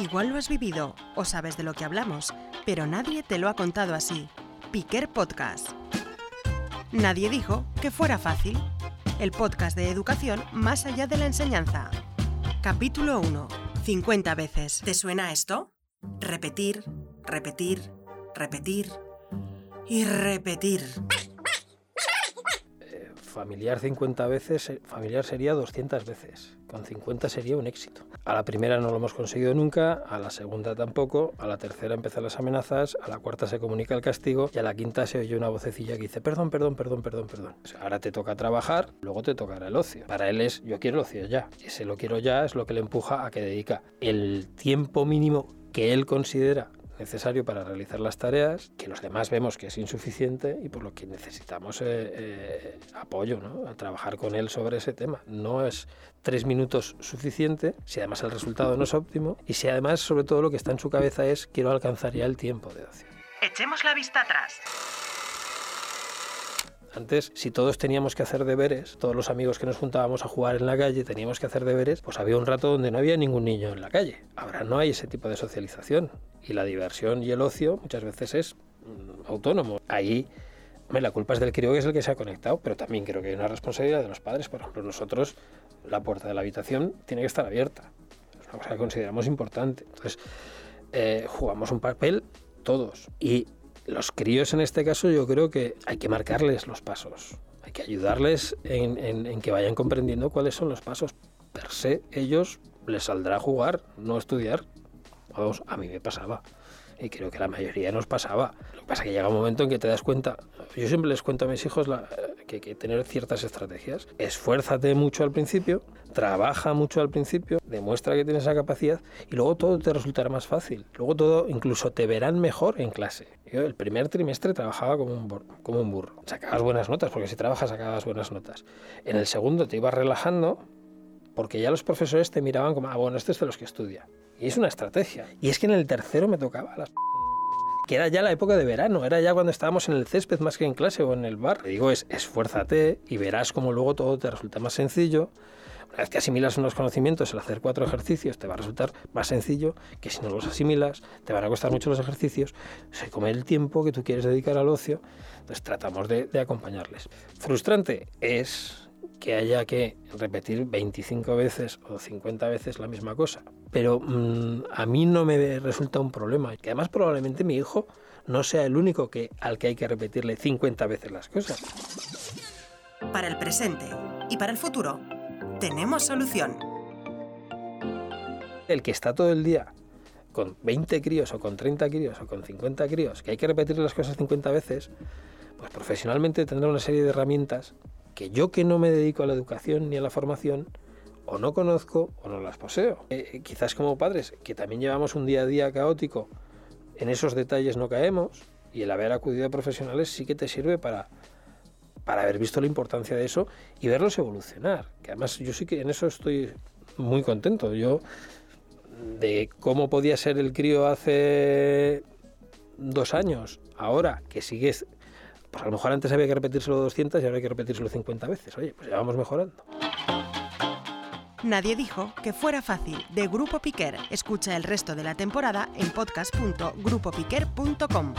Igual lo has vivido o sabes de lo que hablamos, pero nadie te lo ha contado así. Piquer Podcast. Nadie dijo que fuera fácil. El podcast de educación más allá de la enseñanza. Capítulo 1. 50 veces. ¿Te suena esto? Repetir, repetir, repetir y repetir. Familiar 50 veces, eh, familiar sería 200 veces. Con 50 sería un éxito. A la primera no lo hemos conseguido nunca, a la segunda tampoco, a la tercera empiezan las amenazas, a la cuarta se comunica el castigo y a la quinta se oye una vocecilla que dice perdón, perdón, perdón, perdón, perdón. ahora te toca trabajar, luego te tocará el ocio. Para él es yo quiero el ocio ya. Ese lo quiero ya es lo que le empuja a que dedica el tiempo mínimo que él considera necesario para realizar las tareas, que los demás vemos que es insuficiente y por lo que necesitamos eh, eh, apoyo, ¿no? a trabajar con él sobre ese tema. No es tres minutos suficiente si además el resultado no es óptimo y si además sobre todo lo que está en su cabeza es quiero alcanzar ya el tiempo de ocio. Echemos la vista atrás. Antes, si todos teníamos que hacer deberes, todos los amigos que nos juntábamos a jugar en la calle teníamos que hacer deberes, pues había un rato donde no había ningún niño en la calle. Ahora no hay ese tipo de socialización. Y la diversión y el ocio muchas veces es mm, autónomo. Ahí la culpa es del crío que es el que se ha conectado, pero también creo que hay una responsabilidad de los padres. Por ejemplo, nosotros, la puerta de la habitación tiene que estar abierta. Es una cosa que consideramos importante. Entonces, eh, jugamos un papel todos. Y los críos en este caso yo creo que hay que marcarles los pasos. Hay que ayudarles en, que vayan comprendiendo cuáles son los pasos. Per se, ellos les saldrá a jugar, no estudiar. Vamos, a mí me pasaba. Y creo que la mayoría nos pasaba. Lo que pasa es que llega un momento en que te das cuenta. Yo siempre les cuento a mis hijos que hay que tener ciertas estrategias. Esfuérzate mucho al principio, trabaja mucho al principio, demuestra que tienes esa capacidad y luego todo te resultará más fácil. Luego todo, incluso te verán mejor en clase. Yo el primer trimestre trabajaba como un, como un burro. Sacabas buenas notas, porque si trabajas sacabas buenas notas. En el segundo te ibas relajando porque ya los profesores te miraban como, ah, bueno, este es de los que estudia. Y es una estrategia. Y es que en el tercero me tocaba las que era ya la época de verano, era ya cuando estábamos en el césped más que en clase o en el bar. Le digo es, esfuérzate y verás cómo luego todo te resulta más sencillo. Una vez que asimilas unos conocimientos, el hacer cuatro ejercicios te va a resultar más sencillo que si no los asimilas, te van a costar mucho los ejercicios, se come el tiempo que tú quieres dedicar al ocio, entonces tratamos de acompañarles. Frustrante es que haya que repetir 25 veces o 50 veces la misma cosa. Pero mm, a mí no me resulta un problema. Que además probablemente mi hijo no sea el único que, al que hay que repetirle 50 veces las cosas. Para el presente y para el futuro, tenemos solución. El que está todo el día con 20 críos o con 30 críos o con 50 críos, que hay que repetir las cosas 50 veces, pues profesionalmente tendrá una serie de herramientas que yo que no me dedico a la educación ni a la formación, o no conozco o no las poseo. Eh, eh, quizás como padres, que también llevamos un día a día caótico, en esos detalles no caemos, y el haber acudido a profesionales sí que te sirve para, para haber visto la importancia de eso y verlos evolucionar. Que además yo sí que en eso estoy muy contento. Yo de cómo podía ser el crío hace dos años, ahora que sigues pues a lo mejor antes había que repetírselo 200 y ahora hay que repetírselo 50 veces. Oye, pues ya vamos mejorando. Nadie dijo que fuera fácil. De Grupo Piquer. Escucha el resto de la temporada en podcast.grupopiquer.com.